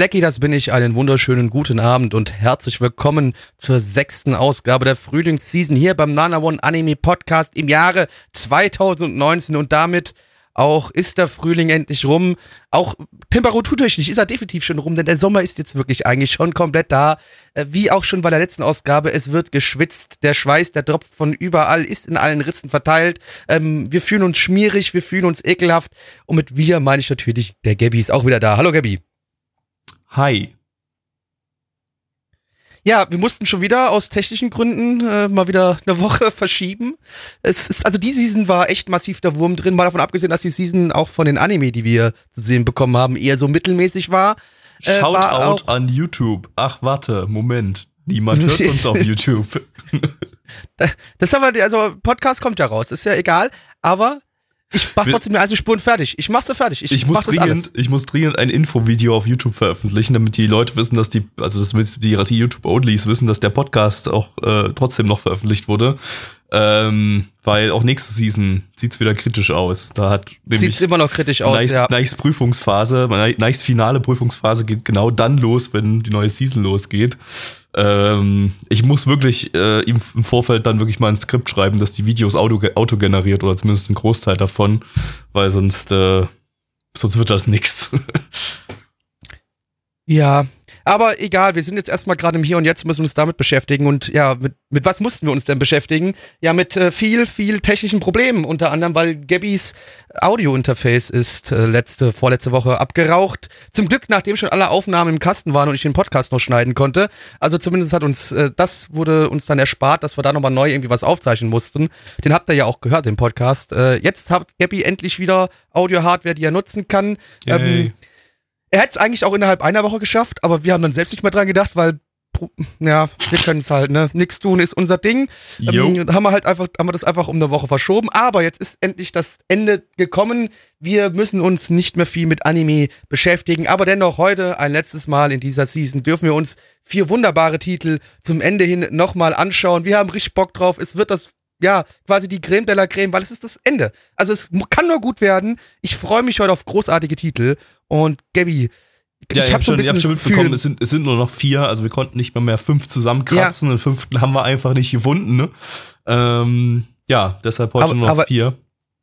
Blackie, das bin ich. Einen wunderschönen guten Abend und herzlich willkommen zur sechsten Ausgabe der Frühlingsseason hier beim Nana One Anime Podcast im Jahre 2019 und damit auch ist der Frühling endlich rum. Auch temperaturtechnisch ist er definitiv schon rum, denn der Sommer ist jetzt wirklich eigentlich schon komplett da. Äh, Wie auch schon bei der letzten Ausgabe, es wird geschwitzt, der Schweiß, der tropft von überall, ist in allen Ritzen verteilt. Ähm, wir fühlen uns schmierig, wir fühlen uns ekelhaft. Und mit wir meine ich natürlich, der Gabby ist auch wieder da. Hallo Gabby. Hi. Ja, wir mussten schon wieder aus technischen Gründen äh, mal wieder eine Woche verschieben. Es ist, also die Season war echt massiv der Wurm drin, mal davon abgesehen, dass die Season auch von den Anime, die wir zu sehen bekommen haben, eher so mittelmäßig war. Äh, war Shoutout auch- an YouTube. Ach, warte, Moment. Niemand hört uns auf YouTube. Das ist aber, also Podcast kommt ja raus, ist ja egal, aber ich mach trotzdem die einzelnen Spuren fertig. Ich mach sie fertig. Ich, Ich muss, dringend, ich muss dringend ein Infovideo auf YouTube veröffentlichen, damit die Leute wissen, dass die, also damit die, die YouTube-Onlys wissen, dass der Podcast auch äh, trotzdem noch veröffentlicht wurde. Ähm, weil auch nächste Season sieht's wieder kritisch aus. Da hat Sieht nämlich immer noch kritisch aus, Nice, ja. nice Prüfungsphase, nice finale Prüfungsphase geht genau dann los, wenn die neue Season losgeht. Ähm, ich muss wirklich äh, im, Vorfeld dann wirklich mal ein Skript schreiben, dass die Videos auto, autogeneriert oder zumindest ein Großteil davon, weil sonst, äh, sonst wird das nix. Ja, aber egal, wir sind jetzt erstmal gerade im Hier und Jetzt, müssen uns damit beschäftigen. Und ja, mit, mit was mussten wir uns denn beschäftigen? Ja, mit äh, viel, viel technischen Problemen. Unter anderem, weil Gabbys Audio-Interface ist äh, letzte, vorletzte Woche abgeraucht. Zum Glück, nachdem schon alle Aufnahmen im Kasten waren und ich den Podcast noch schneiden konnte. Also zumindest hat uns, äh, das wurde uns dann erspart, dass wir da nochmal neu irgendwie was aufzeichnen mussten. Den habt ihr ja auch gehört, den Podcast. Äh, jetzt hat Gabby endlich wieder Audio-Hardware, die er nutzen kann. Ähm. Er hätte es eigentlich auch innerhalb einer Woche geschafft, aber wir haben dann selbst nicht mehr dran gedacht, weil ja, wir können es halt, ne? Nix tun ist unser Ding. Ähm, haben wir halt einfach, haben wir das einfach um eine Woche verschoben. Aber jetzt ist endlich das Ende gekommen. Wir müssen uns nicht mehr viel mit Anime beschäftigen. Aber dennoch heute, ein letztes Mal in dieser Season, dürfen wir uns vier wunderbare Titel zum Ende hin nochmal anschauen. Wir haben richtig Bock drauf. Es wird das, ja, quasi die Creme de la Creme, weil es ist das Ende. Also es kann nur gut werden. Ich freue mich heute auf großartige Titel. Und Gabby, Ja, ich habe ein schon, habt schon mitbekommen, es sind, es sind nur noch vier, also wir konnten nicht mal mehr fünf zusammenkratzen, den fünften haben wir einfach nicht gefunden, ne? Ähm, ja, deshalb heute Aber- nur noch aber- vier.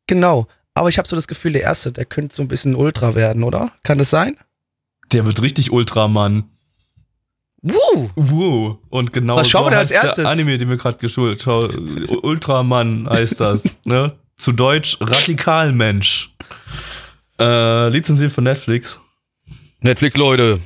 genau. Aber ich habe so das Gefühl, der erste, der könnte so ein bisschen Ultra werden, oder? Kann das sein? Der wird richtig Ultramann. Wuh! Wow. Und genau Was schauen wir denn als heißt erstes? der Anime, den wir gerade geschult haben. Ultramann heißt das, ne? Zu Deutsch Radikalmensch. Äh, lizenziert von Netflix. Netflix, Leute.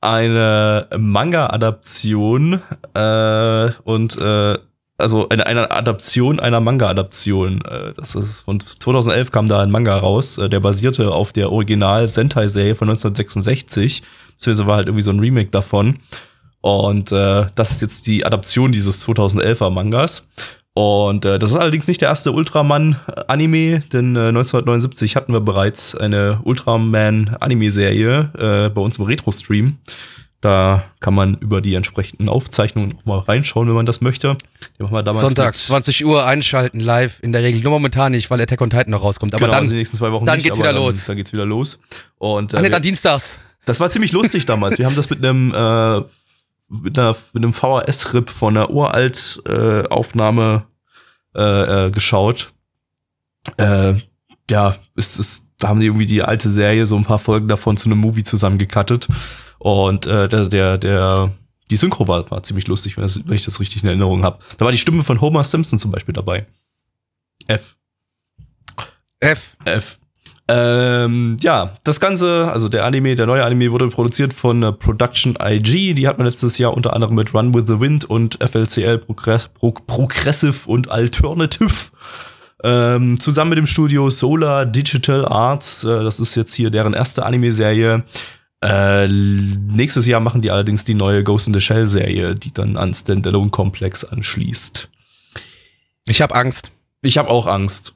Eine Manga-Adaption äh, und äh, also eine, eine Adaption einer Manga-Adaption. Äh, das ist von 2011 kam da ein Manga raus, äh, der basierte auf der Original-Sentai-Serie von 1966. Beziehungsweise war halt irgendwie so ein Remake davon. Und äh, das ist jetzt die Adaption dieses 2011er Mangas. Und äh, das ist allerdings nicht der erste Ultraman-Anime, denn äh, 1979 hatten wir bereits eine Ultraman-Anime-Serie äh, bei uns im Retro-Stream. Da kann man über die entsprechenden Aufzeichnungen noch mal reinschauen, wenn man das möchte. Die machen wir damals Sonntags, mit- 20 Uhr einschalten, live. In der Regel nur momentan nicht, weil Attack on Titan noch rauskommt. Aber genau, dann, also die nächsten zwei Wochen dann nicht, geht's wieder dann, los. Dann geht's wieder los. Und äh, nee, wir- dann dienstags. das war ziemlich lustig damals. Wir haben das mit einem äh, mit, einer, mit einem VHS-Rip von einer Uralt-Aufnahme äh, Aufnahme, äh, äh, geschaut. Äh, ja, es ist, da haben die irgendwie die alte Serie so ein paar Folgen davon zu einem Movie zusammengekattet. Und äh, der, der, der, die Synchro war, war ziemlich lustig, wenn, das, wenn ich das richtig in Erinnerung habe. Da war die Stimme von Homer Simpson zum Beispiel dabei. F. F. F. Ähm, ja, das Ganze, also der Anime, der neue Anime wurde produziert von äh, Production IG. Die hat man letztes Jahr unter anderem mit Run with the Wind und FLCL Progress Pro Progressive und Alternative Ähm, zusammen mit dem Studio Solar Digital Arts, äh, das ist jetzt hier deren erste Anime-Serie. Äh, nächstes Jahr machen die allerdings die neue Ghost in the Shell-Serie, die dann an Standalone-Komplex anschließt. Ich habe Angst. Ich habe auch Angst.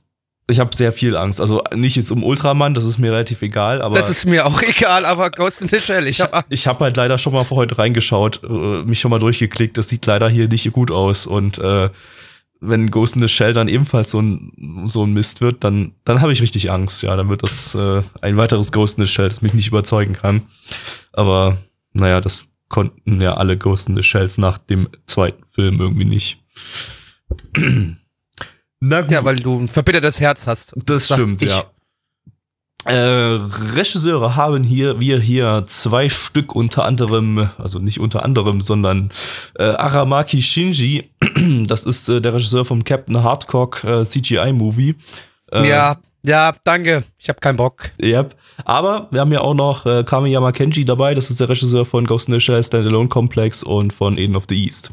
Ich habe sehr viel Angst. Also nicht jetzt um Ultraman, das ist mir relativ egal, aber. Das ist mir auch egal, aber Ghost in the Shell, ich habe ich habe halt leider schon mal vor heute reingeschaut, äh, mich schon mal durchgeklickt. Das sieht leider hier nicht gut aus. Und äh, wenn Ghost in the Shell dann ebenfalls so ein, so ein Mist wird, dann, dann habe ich richtig Angst. Ja, dann wird das äh, ein weiteres Ghost in the Shell, das mich nicht überzeugen kann. Aber naja, das konnten ja alle Ghost in the Shells nach dem zweiten Film irgendwie nicht. Na gut. Ja, weil du ein verbittertes Herz hast. Das stimmt, ich. ja. Äh, Regisseure haben hier, wir hier zwei Stück unter anderem, also nicht unter anderem, sondern äh, Aramaki Shinji, das ist äh, der Regisseur vom Captain Hardcock äh, CGI-Movie. Äh, ja, ja, danke. Ich habe keinen Bock. Yep. Aber wir haben ja auch noch äh, Kamiyama Kenji dabei, das ist der Regisseur von Ghost in the Shell, Standalone Complex und von Eden of the East.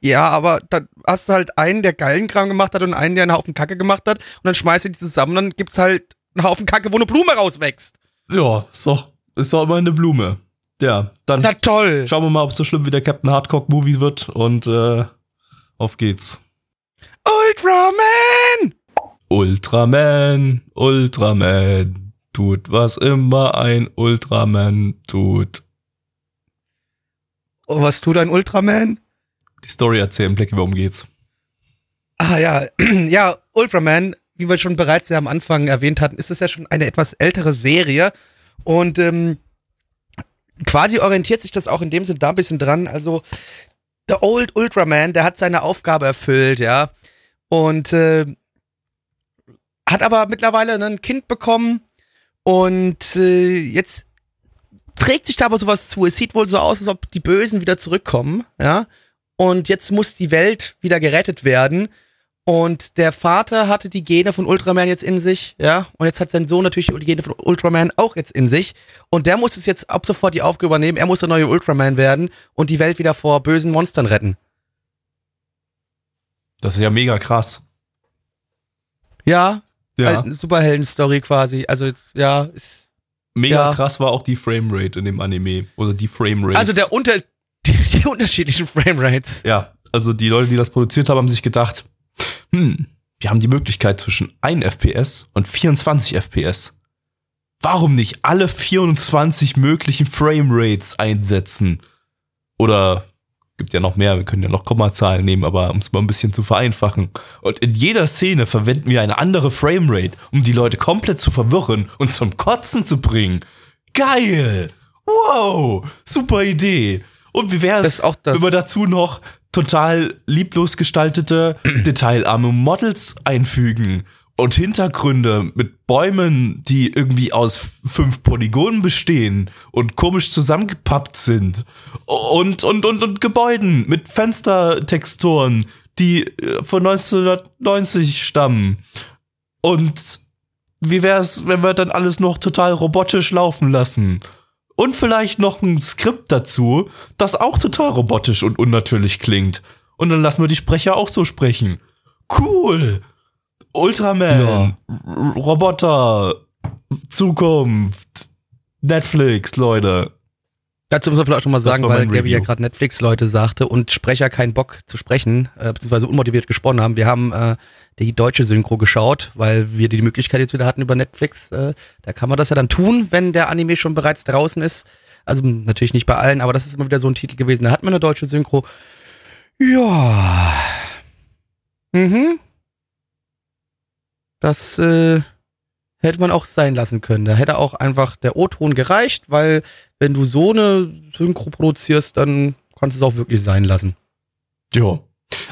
Ja, aber da hast du halt einen, der geilen Kram gemacht hat und einen, der einen Haufen Kacke gemacht hat. Und dann schmeißt du die zusammen und dann gibt's halt einen Haufen Kacke, wo eine Blume rauswächst. Ja, ist doch, ist doch immer eine Blume. Ja, dann. Na toll. Schauen wir mal, ob es so schlimm wie der Captain Hardcock Movie wird und äh, auf geht's. Ultraman! Ultraman, Ultraman, tut was immer ein Ultraman tut. Oh, was tut ein Ultraman? Die Story erzählen, Blackie, worum geht's? Ah ja, ja, Ultraman, wie wir schon bereits ja am Anfang erwähnt hatten, ist es ja schon eine etwas ältere Serie und ähm, quasi orientiert sich das auch in dem Sinn da ein bisschen dran. Also der Old Ultraman, der hat seine Aufgabe erfüllt, ja, und äh, hat aber mittlerweile ein Kind bekommen und äh, jetzt trägt sich da aber sowas zu. Es sieht wohl so aus, als ob die Bösen wieder zurückkommen, ja und jetzt muss die Welt wieder gerettet werden. Und der Vater hatte die Gene von Ultraman jetzt in sich, ja. Und jetzt hat sein Sohn natürlich die Gene von Ultraman auch jetzt in sich. Und der muss es jetzt ab sofort die Aufgabe übernehmen. Er muss der neue Ultraman werden und die Welt wieder vor bösen Monstern retten. Das ist ja mega krass. Ja, ja. Halt Superhelden-Story quasi. Also jetzt, ja, ist. Mega ja. krass war auch die Framerate in dem Anime. Oder die Framerate. Also der Unter die, die unterschiedlichen Framerates. Ja, also die Leute, die das produziert haben, haben sich gedacht, hm, wir haben die Möglichkeit zwischen 1 FPS und 24 FPS. Warum nicht alle 24 möglichen Framerates einsetzen? Oder gibt ja noch mehr, wir können ja noch Kommazahlen nehmen, aber um es mal ein bisschen zu vereinfachen. Und in jeder Szene verwenden wir eine andere Framerate, um die Leute komplett zu verwirren und zum Kotzen zu bringen. Geil! Wow! Super Idee! Und wie wäre es, wenn wir dazu noch total lieblos gestaltete, detailarme Models einfügen und Hintergründe mit Bäumen, die irgendwie aus fünf Polygonen bestehen und komisch zusammengepappt sind und, und, und, und Gebäuden mit Fenstertexturen, die äh, von 1990 stammen. Und wie wäre es, wenn wir dann alles noch total robotisch laufen lassen? Und vielleicht noch ein Skript dazu, das auch total robotisch und unnatürlich klingt. Und dann lassen wir die Sprecher auch so sprechen. Cool. Ultraman, ja. Roboter, Zukunft, Netflix, Leute. Dazu muss man vielleicht auch mal sagen, weil Gabby ja gerade Netflix-Leute sagte und Sprecher keinen Bock zu sprechen, äh, beziehungsweise unmotiviert gesprochen haben. Wir haben äh, die deutsche Synchro geschaut, weil wir die Möglichkeit jetzt wieder hatten über Netflix. Äh, da kann man das ja dann tun, wenn der Anime schon bereits draußen ist. Also natürlich nicht bei allen, aber das ist immer wieder so ein Titel gewesen. Da hat man eine deutsche Synchro. Ja. Mhm. Das, äh, hätte man auch sein lassen können. Da hätte auch einfach der O-Ton gereicht, weil wenn du so eine Synchro produzierst, dann kannst du es auch wirklich sein lassen. Ja.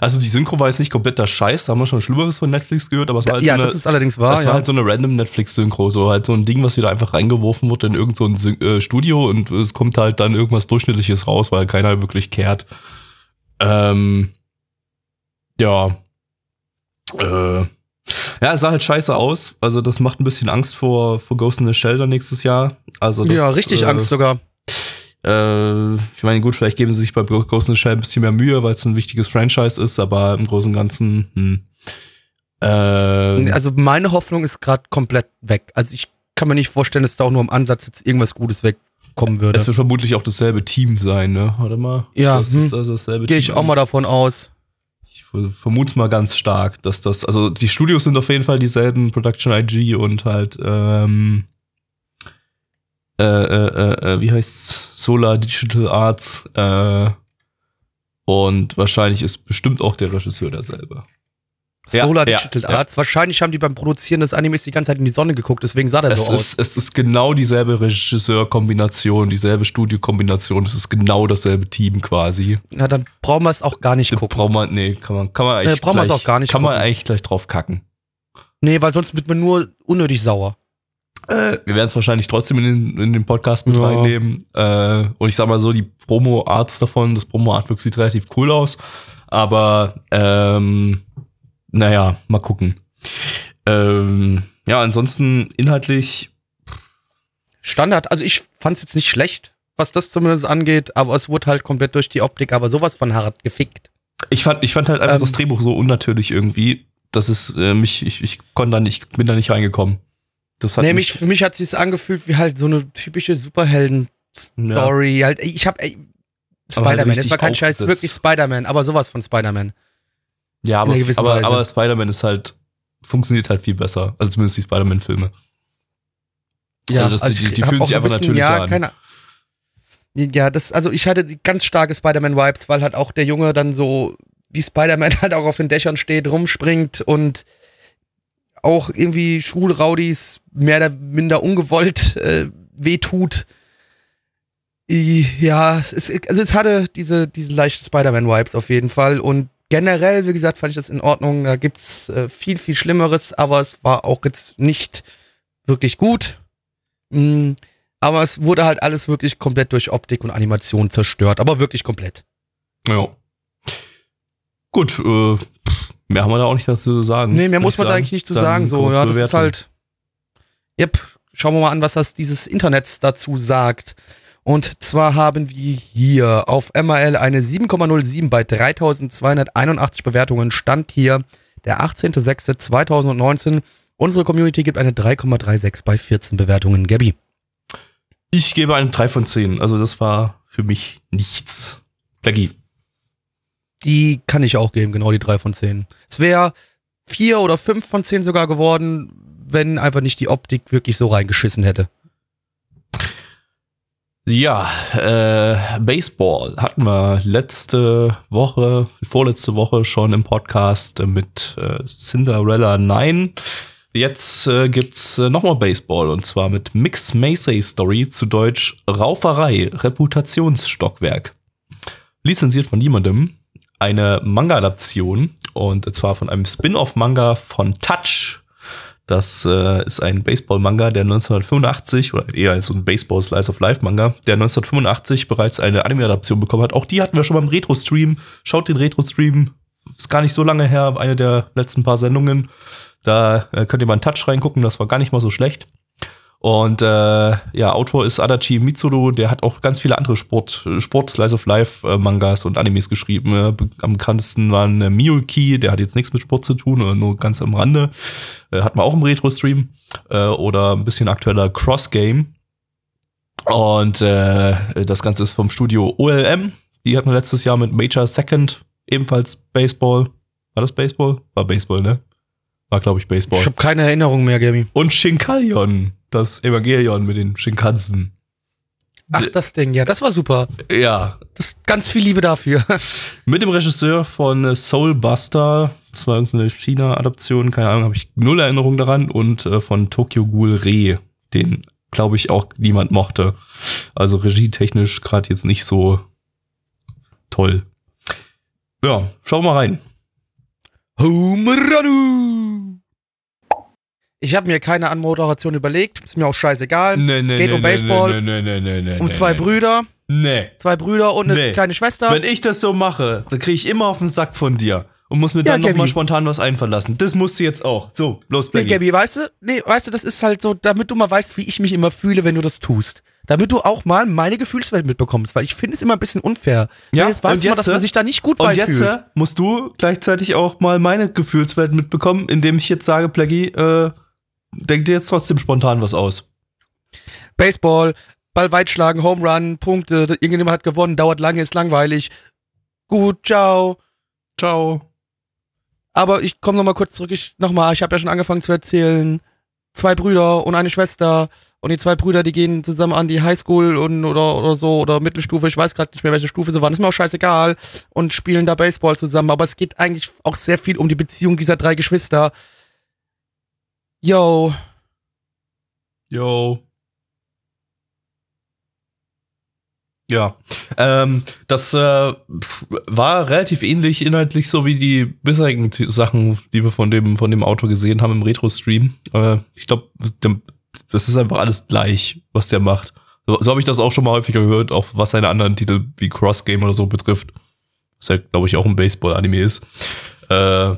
Also die Synchro war jetzt nicht komplett der Scheiß, da haben wir schon Schlimmeres von Netflix gehört, aber es war halt ja, so eine, das ist allerdings wahr. Das ja. war halt so eine random Netflix-Synchro, so halt so ein Ding, was wieder einfach reingeworfen wurde in irgendein so äh, Studio und es kommt halt dann irgendwas Durchschnittliches raus, weil keiner wirklich kehrt. Ähm, ja. Äh, ja, es sah halt scheiße aus. Also, das macht ein bisschen Angst vor, vor Ghost in the Shell nächstes Jahr. Also das, ja, richtig äh, Angst sogar. Äh, ich meine, gut, vielleicht geben sie sich bei Ghost in the Shell ein bisschen mehr Mühe, weil es ein wichtiges Franchise ist, aber im Großen und Ganzen, hm. Äh, Also meine Hoffnung ist gerade komplett weg. Also ich kann mir nicht vorstellen, dass da auch nur im Ansatz jetzt irgendwas Gutes wegkommen würde. es wird vermutlich auch dasselbe Team sein, ne? Warte mal. Ja, Ist das, ist hm. das dasselbe Gehe Team? ich auch mal davon aus. Vermute mal ganz stark, dass das, also die Studios sind auf jeden Fall dieselben, Production IG und halt, ähm, äh, äh, äh, äh, wie heißt's? Solar Digital Arts, äh, und wahrscheinlich ist bestimmt auch der Regisseur derselbe. Ja, Solar ja, Digital ja. Arts. Wahrscheinlich haben die beim Produzieren des Animes die ganze Zeit in die Sonne geguckt, deswegen sah der Es so aus. ist, es ist genau dieselbe Regisseurkombination, dieselbe Studiokombination, es ist genau dasselbe Team quasi. Na, dann brauchen wir es auch gar nicht Da gucken. braucht man, nee, kann man, kann man eigentlich, Nee, brauchen wir es auch gar nicht kann man gucken. eigentlich gleich drauf kacken. Nee, weil sonst wird man nur unnötig sauer. Äh, wir werden es wahrscheinlich trotzdem in den, in den Podcast mit Ja. reinnehmen. Äh, und ich sag mal so, die Promo-Arts davon, das Promo-Artwork sieht relativ cool aus. Aber ähm, naja, mal gucken. Ähm, ja, ansonsten inhaltlich, Standard, also ich fand es jetzt nicht schlecht, was das zumindest angeht, aber es wurde halt komplett durch die Optik, aber sowas von hart gefickt. ich fand, ich fand halt einfach Ähm. das Drehbuch so unnatürlich irgendwie, dass es äh, mich, ich, ich konnte da nicht, bin da nicht reingekommen. Das hat Nämlich mich, für mich hat es sich angefühlt wie halt so eine typische Superhelden-Story. Halt, ich hab ey, Aber halt Spider-Man, das richtig war kein Scheiß, aufgesetzt. wirklich Spider-Man, aber sowas von Spider-Man. Ja, aber, aber, Weise. aber Spider-Man ist halt, funktioniert halt viel besser. Also zumindest die Spider-Man-Filme. Also das- die- die hab fühlen sich ein einfach bisschen, natürlicher ja, an. Keine, ja, das, also ich hatte die ganz starke Spider-Man-Vibes, weil halt auch der Junge dann so wie Spider-Man halt auch auf den Dächern steht, rumspringt und auch irgendwie Schulraudis mehr oder minder ungewollt äh, wehtut. Ja, es, also es hatte diese, diese leichten Spider-Man-Vibes auf jeden Fall und generell, wie gesagt, fand ich das in Ordnung. Da gibt's äh, viel, viel Schlimmeres, aber es war auch jetzt nicht wirklich gut. Mm, aber es wurde halt alles wirklich komplett durch Optik und Animation zerstört, aber wirklich komplett. Ja. Gut, äh, mehr haben wir da auch nicht dazu zu sagen. Nee, mehr muss man da eigentlich nicht zu sagen. So, ja, das ist halt. Yep, schauen wir mal an, was das dieses Internet dazu sagt. Und zwar haben wir hier auf MRL eine 7,07 bei 3281 Bewertungen. Stand hier der 18.06.2019. Unsere Community gibt eine 3,36 bei 14 Bewertungen. Gabby. Ich gebe eine 3 von 10. Also das war für mich nichts. Blackie. Die kann ich auch geben, genau die 3 von 10. Es wäre 4 oder 5 von 10 sogar geworden, wenn einfach nicht die Optik wirklich so reingeschissen hätte. Ja, äh, Baseball hatten wir letzte Woche, vorletzte Woche schon im Podcast mit äh, Cinderella 9. Jetzt äh, gibt's äh, nochmal Baseball und zwar mit Mix Macy Story zu Deutsch Rauferei, Reputationsstockwerk. Lizenziert von niemandem. Eine Manga-Adaption und zwar von einem Spin-off-Manga von Touch. Das äh, ist ein Baseball-Manga, der 1985, oder eher so ein Baseball-Slice-of-Life-Manga, der 1985 bereits eine Anime-Adaption bekommen hat. Auch die hatten wir schon beim Retro-Stream. Schaut den Retro-Stream. Ist gar nicht so lange her, eine der letzten paar Sendungen. Da äh, könnt ihr mal in Touch reingucken, das war gar nicht mal so schlecht. Und äh, ja, Autor ist Adachi Mitsuru, der hat auch ganz viele andere Sport, Sport Slice of Life äh, Mangas und Animes geschrieben. Äh, am bekanntesten waren äh, Miyuki, der hat jetzt nichts mit Sport zu tun, oder nur ganz am Rande. Äh, hatten wir auch im Retro-Stream. Äh, oder ein bisschen aktueller Cross Game. Und äh, das Ganze ist vom Studio OLM. Die hatten letztes Jahr mit Major Second, ebenfalls Baseball. War das Baseball? War Baseball, ne? War, glaube ich, Baseball. Ich habe keine Erinnerung mehr, Gaby. Und Shinkalion, das Evangelion mit den Shinkansen. Ach, das Ding, ja, das war super. Ja, Das ganz viel Liebe dafür. mit dem Regisseur von äh, Soulbuster, das war irgendeine China-Adaption, keine Ahnung, habe ich null Erinnerung daran, und äh, von Tokyo Ghoul Re, den, glaube ich, auch niemand mochte. Also regietechnisch gerade jetzt nicht so toll. Ja, schauen wir mal rein. Humeranu. Ich habe mir keine Anmoderation überlegt, ist mir auch scheißegal. Nee, nee, Geht um Baseball. Nee, nee, nee, nee, um zwei Brüder. Nee. zwei Brüder und eine Nee. kleine Schwester. Wenn ich das so mache, dann kriege ich immer auf den Sack von dir. und muss mir Ja, dann nochmal spontan was einfallen lassen. Das musst du jetzt auch. So, los, Nee, Blackie. Gabby, weißt du, nee, weißt du, das ist halt so, damit du mal weißt, wie ich mich immer fühle, wenn du das tust. Damit du auch mal meine Gefühlswelt mitbekommst, weil ich finde es immer ein bisschen unfair. Ja, jetzt weißt und du mal, dass man äh, sich da nicht gut Und bei jetzt fühlt. äh, musst du gleichzeitig auch mal meine Gefühlswelt mitbekommen, indem ich jetzt sage, Blackie, äh, denk dir jetzt trotzdem spontan was aus. Baseball, Ball weit schlagen, Home Run, Punkte, irgendjemand hat gewonnen, dauert lange, ist langweilig. Gut, ciao. Ciao. Aber ich komme nochmal kurz zurück. Ich, nochmal, ich habe ja schon angefangen zu erzählen. Zwei Brüder und eine Schwester. Und die zwei Brüder, die gehen zusammen an die Highschool und, oder, oder so, oder Mittelstufe, ich weiß gerade nicht mehr, welche Stufe sie waren, ist mir auch scheißegal. Und spielen da Baseball zusammen. Aber es geht eigentlich auch sehr viel um die Beziehung dieser drei Geschwister. Yo, Yo. Ja, ähm, das äh, war relativ ähnlich inhaltlich so wie die bisherigen Sachen, die wir von dem von dem Auto gesehen haben im Retro-Stream. Äh, ich glaube, das ist einfach alles gleich, was der macht. So, so habe ich das auch schon mal häufiger gehört, auch was seine anderen Titel wie Cross Game oder so betrifft. Was halt, glaube ich, auch ein Baseball-Anime ist. Äh,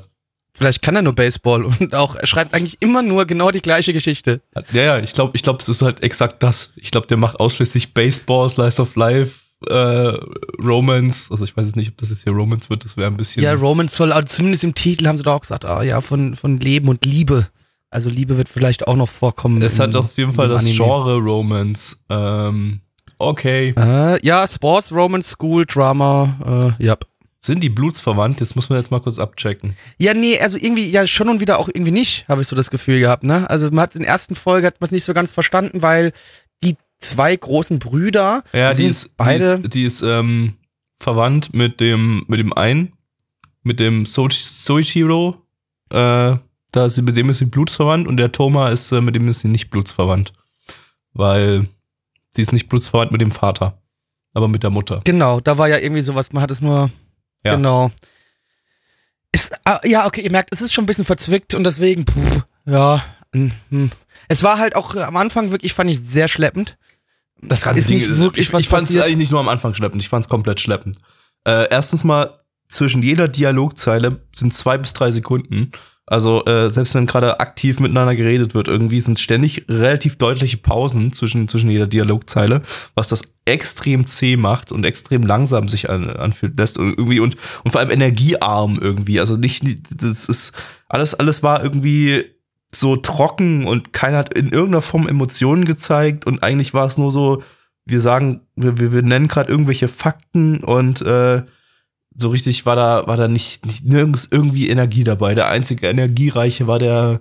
vielleicht kann er nur Baseball und auch, er schreibt eigentlich immer nur genau die gleiche Geschichte. Ja, ja, ich glaube, ich glaube, es ist halt exakt das. Ich glaube, der macht ausschließlich Baseball, Slice of Life, äh, Romance. Also ich weiß jetzt nicht, ob das jetzt hier Romance wird. Das wäre ein bisschen. Ja, Romance soll, also zumindest im Titel haben sie doch auch gesagt, ah ja, von, von Leben und Liebe. Also Liebe wird vielleicht auch noch vorkommen. es hat in- auf jeden Fall das Anime. Genre Romance. Ähm, okay. Äh, ja, Sports, Romance, School, Drama, äh, ja. Sind die blutsverwandt? Das muss man jetzt mal kurz abchecken. Ja, nee, also irgendwie, ja, schon und wieder auch irgendwie nicht, habe ich so das Gefühl gehabt, ne? Also man hat in der ersten Folge hat man es nicht so ganz verstanden, weil die zwei großen Brüder Ja, die ist, beide. die ist, die ist ähm, verwandt mit dem, mit dem einen, mit dem so Soichiro. Äh, da ist sie, mit dem ist sie blutsverwandt und der Toma ist, äh, mit dem ist sie nicht blutsverwandt. Weil sie ist nicht blutsverwandt mit dem Vater, aber mit der Mutter. Genau, da war ja irgendwie sowas, man hat es nur. Ja. Genau. Ist, ah, ja, okay, ihr merkt, es ist schon ein bisschen verzwickt und deswegen, puh, ja. hm. Es war halt auch äh, am Anfang wirklich, fand ich, sehr schleppend. Das ist nicht wirklich ich, ich fand es eigentlich nicht nur am Anfang schleppend, ich fand es komplett schleppend. Äh, erstens mal, zwischen jeder Dialogzeile sind zwei bis drei Sekunden. Also äh, selbst wenn gerade aktiv miteinander geredet wird, irgendwie sind ständig relativ deutliche Pausen zwischen, zwischen jeder Dialogzeile, was das extrem zäh macht und extrem langsam sich an, anfühlt lässt und irgendwie und, und vor allem energiearm irgendwie. Also nicht, das ist alles, alles war irgendwie so trocken und keiner hat in irgendeiner Form Emotionen gezeigt und eigentlich war es nur so, wir sagen, wir, wir, wir nennen gerade irgendwelche Fakten und äh, so richtig war da, war da nicht, nicht nirgends irgendwie Energie dabei. Der einzige Energiereiche war der,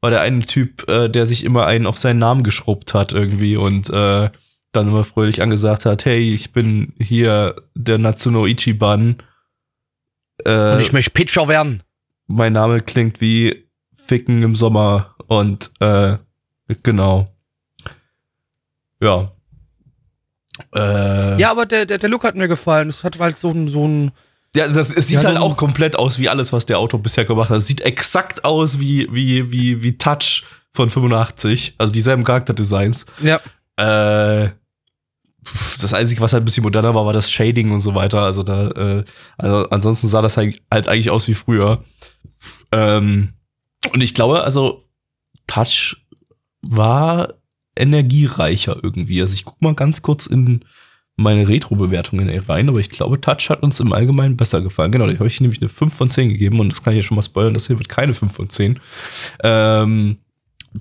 war der eine Typ, äh, der sich immer einen auf seinen Namen geschrubbt hat irgendwie und äh, dann immer fröhlich angesagt hat, hey, ich bin hier der Natsuno Ichiban. Äh, Und ich möchte Pitcher werden. mein Name klingt wie Ficken im Sommer und äh, genau. Ja. Äh, Ja, aber der, der, der Look hat mir gefallen. Es hat halt so ein, so ein. Ja das, es sieht Ja, halt auch komplett aus wie alles, was der Auto bisher gemacht hat. Es sieht exakt aus wie, wie, wie, wie Touch von 85. Also dieselben Charakterdesigns. Ja. Äh, das Einzige, was halt ein bisschen moderner war, war das Shading und so weiter. Also da, äh, also ansonsten sah das halt, halt eigentlich aus wie früher. Ähm, und ich glaube, also Touch war energiereicher irgendwie. Also ich guck mal ganz kurz in meine Retro-Bewertungen rein, aber ich glaube, Touch hat uns im Allgemeinen besser gefallen. Genau, da habe ich nämlich eine 5 von 10 gegeben und das kann ich ja schon mal spoilern, das hier wird keine 5 von 10. Ähm,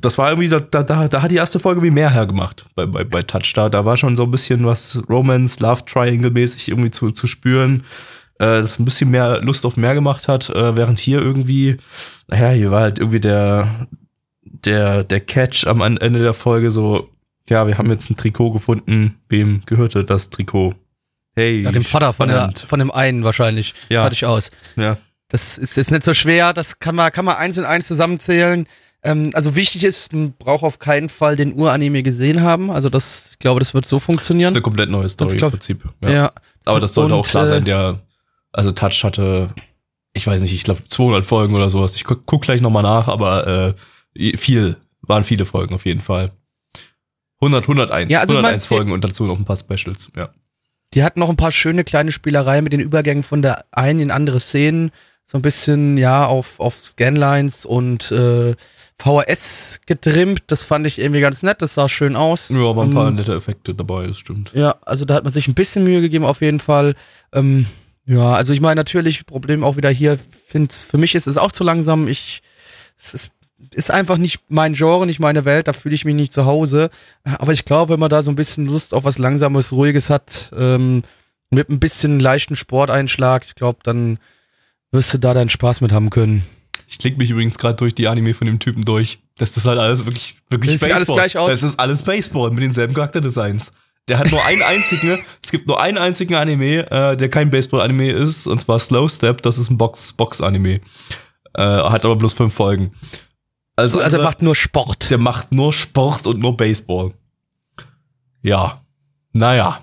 das war irgendwie, da, da, da hat die erste Folge wie mehr hergemacht bei, bei, bei Touch. Da, da war schon so ein bisschen was Romance, Love Triangle mäßig irgendwie zu, zu spüren, äh, das ein bisschen mehr Lust auf mehr gemacht hat, äh, während hier irgendwie, naja, hier war halt irgendwie der, der, der Catch am Ende der Folge so, ja, wir haben jetzt ein Trikot gefunden, wem gehörte das Trikot? Hey, Ja, dem Vater von, der, von dem einen wahrscheinlich. Ja. Hatte ich aus. Ja. Das ist jetzt nicht so schwer, das kann man, kann man eins und eins zusammenzählen. Ähm, also wichtig ist, man braucht auf keinen Fall den Uranime gesehen haben. Also das, ich glaube, das wird so Das ist funktionieren. eine komplett neue Story im glaub- Prinzip. Ja. Aber das sollte Und, auch klar äh, sein, der, also Touch hatte, ich weiß nicht, ich glaube 200 Folgen oder sowas. Ich guck, guck gleich nochmal nach, aber äh, viel, waren viele Folgen auf jeden Fall. 100, 101, Ja, also man- 101 Folgen und dazu noch ein paar Specials, ja. Die hatten noch ein paar schöne kleine Spielereien mit den Übergängen von der einen in andere Szenen. so ein bisschen, ja, auf, auf Scanlines und äh, VHS getrimmt. Das fand ich irgendwie ganz nett. Das sah schön aus. Ja, aber ein paar Ähm, nette Effekte dabei, das stimmt. ja, also da hat man sich ein bisschen Mühe gegeben, auf jeden Fall. Ähm, ja, also ich meine natürlich, Problem auch wieder hier, find's, für mich ist es auch zu langsam. Ich, es ist, ist einfach nicht mein Genre, nicht meine Welt, da fühle ich mich nicht zu Hause. Aber ich glaube, wenn man da so ein bisschen Lust auf was Langsames, Ruhiges hat, ähm, mit ein bisschen leichten Sporteinschlag, ich glaube, dann wirst du da deinen Spaß mit haben können. Ich klicke mich übrigens gerade durch die Anime von dem Typen durch. Das ist halt alles wirklich, wirklich Das sieht alles gleich aus. Das ist alles Baseball mit denselben Charakterdesigns. Der hat nur einen einzigen, es gibt nur einen einzigen Anime, äh, der kein Baseball-Anime ist, und zwar Slow Step, das ist ein Box- Box-Anime. äh, hat aber bloß fünf Folgen. Also, Also er macht nur Sport. der macht nur Sport und nur Baseball. Ja. Naja.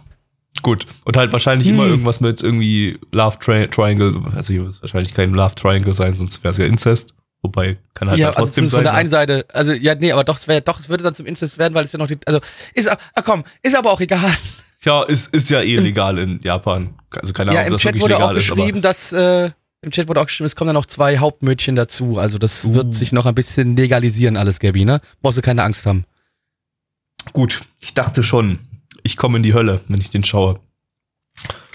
Gut. Und halt wahrscheinlich immer Hm. irgendwas mit irgendwie Love Tri Triangle. Also hier wird es wahrscheinlich kein Love Triangle sein, sonst wäre es ja Inzest. Wobei, kann halt ja, also trotzdem von sein. der ne? einen Seite. Also, ja, nee, aber doch, es wäre doch, es würde dann zum Inzest werden, weil es ja noch die, also, ist, ah, komm, ist aber auch egal. Ja, ist, ist ja eh legal in Japan. Also keine Ahnung, ja, ob im das Chat wirklich wurde legal auch ist, geschrieben, dass, äh, im Chat wurde auch geschrieben, es kommen dann noch zwei Hauptmädchen dazu. Also, das Uh. wird sich noch ein bisschen legalisieren, alles, Gabi, ne? Brauchst du keine Angst haben. gut. Ich dachte schon, ich komme in die Hölle, wenn ich den schaue.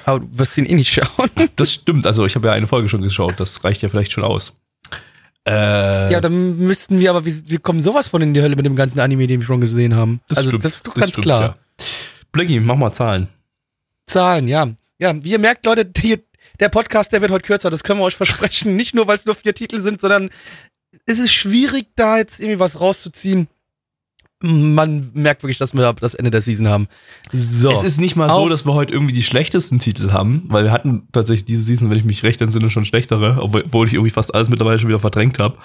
Aber du wirst ihn eh nicht schauen. Das stimmt, also ich habe ja eine Folge schon geschaut, das reicht ja vielleicht schon aus. Äh, ja, dann müssten wir aber, wir, wir kommen sowas von in die Hölle mit dem ganzen Anime, den wir schon gesehen haben. das also, stimmt. das ist doch ganz stimmt, klar. Ja. Blackie, mach mal Zahlen. Zahlen, ja. Ja, wie ihr merkt, Leute, die, der Podcast, der wird heute kürzer, das können wir euch versprechen. Nicht nur, weil es nur vier Titel sind, sondern es ist schwierig, da jetzt irgendwie was rauszuziehen. Man merkt wirklich, dass wir das Ende der Season haben. So. Es ist nicht mal so, dass wir heute irgendwie die schlechtesten Titel haben, weil wir hatten tatsächlich diese Season, wenn ich mich recht entsinne, schon schlechtere, obwohl ich irgendwie fast alles mittlerweile schon wieder verdrängt habe.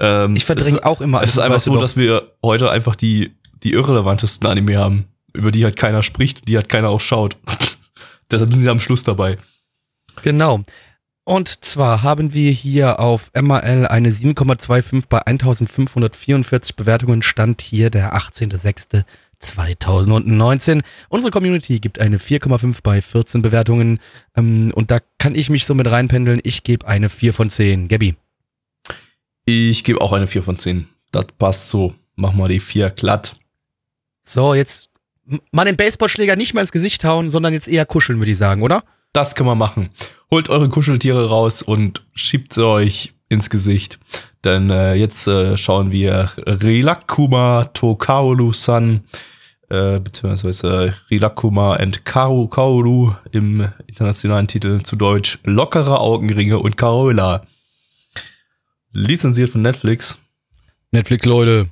Ähm, ich verdränge auch immer. Es ist einfach so, doch. dass wir heute einfach die, die irrelevantesten Anime haben, über die halt keiner spricht, die halt keiner auch schaut. Deshalb sind sie am Schluss dabei. Genau. Und zwar haben wir hier auf MAL eine 7,25 bei 1544 Bewertungen. Stand hier der 18.06.2019. Unsere Community gibt eine 4,5 bei 14 Bewertungen. Ähm, und da kann ich mich so mit reinpendeln. Ich gebe eine 4 von 10. Gabby. Ich gebe auch eine 4 von 10. Das passt so. Mach mal die 4 glatt. So, jetzt mal den Baseballschläger nicht mehr ins Gesicht hauen, sondern jetzt eher kuscheln, würde ich sagen, oder? Das kann man machen. Holt eure Kuscheltiere raus und schiebt sie euch ins Gesicht. Denn äh, jetzt äh, schauen wir Rilakuma Tokaolu-san, äh, beziehungsweise Rilakuma and Kaoru im internationalen Titel zu Deutsch Lockere Augenringe und Carola. Lizenziert von Netflix. Netflix, Leute.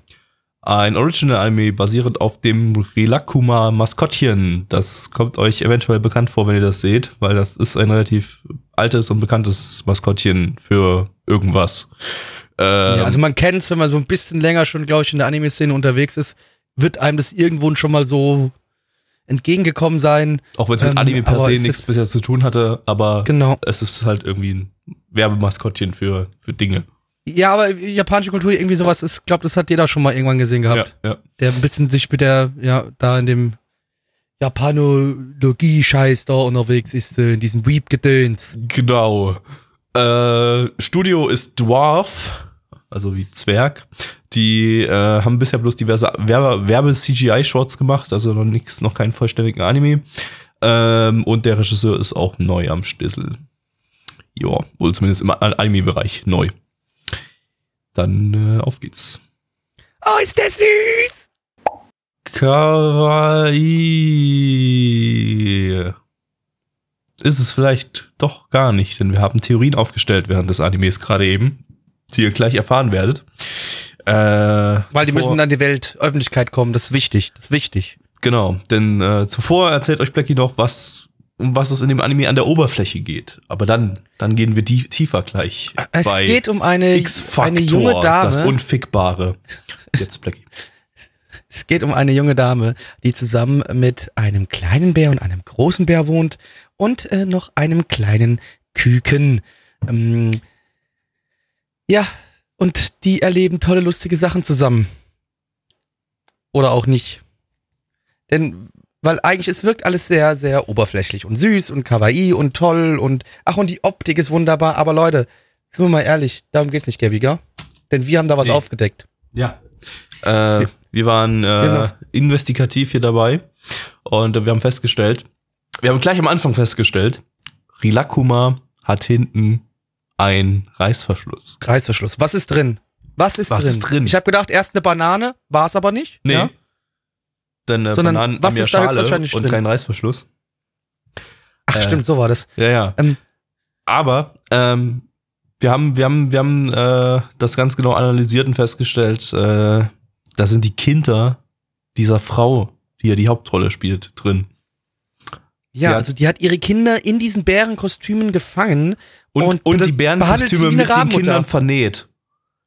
Ein Original-Anime basierend auf dem Rilakuma-Maskottchen. Das kommt euch eventuell bekannt vor, wenn ihr das seht, weil das ist ein relativ altes und bekanntes Maskottchen für irgendwas. Ähm, Ja, also man kennt es, wenn man so ein bisschen länger schon, glaube ich, in der Anime-Szene unterwegs ist, wird einem das irgendwo schon mal so entgegengekommen sein. auch wenn es mit ähm, Anime per se nichts bisher zu tun hatte, aber Genau. es ist halt irgendwie ein Werbemaskottchen für, für Dinge. Ja, aber japanische Kultur, irgendwie sowas ist, glaube das hat jeder schon mal irgendwann gesehen gehabt. Ja, ja. Der ein bisschen sich mit der, ja, da in dem Japanologie-Scheiß da unterwegs ist, äh, in diesem Weep-Gedöns. Genau. Äh, Studio ist Dwarf, also wie Zwerg. Die äh, haben bisher bloß diverse Werbe- Werbe-CGI-Shorts gemacht, also noch nichts, noch keinen vollständigen Anime. Ähm, und der Regisseur ist auch neu am Stissel. Ja, wohl zumindest im Anime-Bereich neu. Dann äh, auf geht's. Oh, ist der süß! Kawaii. Ist es vielleicht doch gar nicht, denn wir haben Theorien aufgestellt während des Animes gerade eben, die ihr gleich erfahren werdet. Äh, Weil die müssen an die Welt, Öffentlichkeit kommen, das ist wichtig, das ist wichtig. Genau, denn äh, zuvor erzählt euch Blackie noch, was, um was es in dem Anime an der Oberfläche geht. Aber dann, dann gehen wir die, tiefer gleich. Es bei geht um eine, eine junge das Dame. Unfickbare. Jetzt Blackie. Es geht um eine junge Dame, die zusammen mit einem kleinen Bär und einem großen Bär wohnt und äh, noch einem kleinen Küken. Ähm, ja, und die erleben tolle, lustige Sachen zusammen. Oder auch nicht. Denn, weil eigentlich es wirkt alles sehr, sehr oberflächlich und süß und kawaii und toll und ach, und die Optik ist wunderbar, aber Leute, Sind wir mal ehrlich, darum geht's nicht, Gabby, gell? Denn wir haben da was Nee. aufgedeckt. Ja. Äh, wir waren äh, investigativ hier dabei und äh, wir haben festgestellt, wir haben gleich am Anfang festgestellt, Rilakuma hat hinten einen Reißverschluss. Reißverschluss. Was ist drin? Was ist Was drin? ist drin? Ich habe gedacht, erst eine Banane, war es aber nicht. Ja? Denn äh, Sondern Bananen was haben ja Schale und drin? kein Reißverschluss. Ach, Äh. stimmt, so war das. Ja, ja. Ähm. Aber ähm, wir haben, wir haben, wir haben äh, das ganz genau analysiert und festgestellt, äh, da sind die Kinder dieser Frau, die ja die Hauptrolle spielt, drin. Ja, Ja. also die hat ihre Kinder in diesen Bärenkostümen gefangen. Und, Und und, die Bärenkostüme mit den. Kindern vernäht.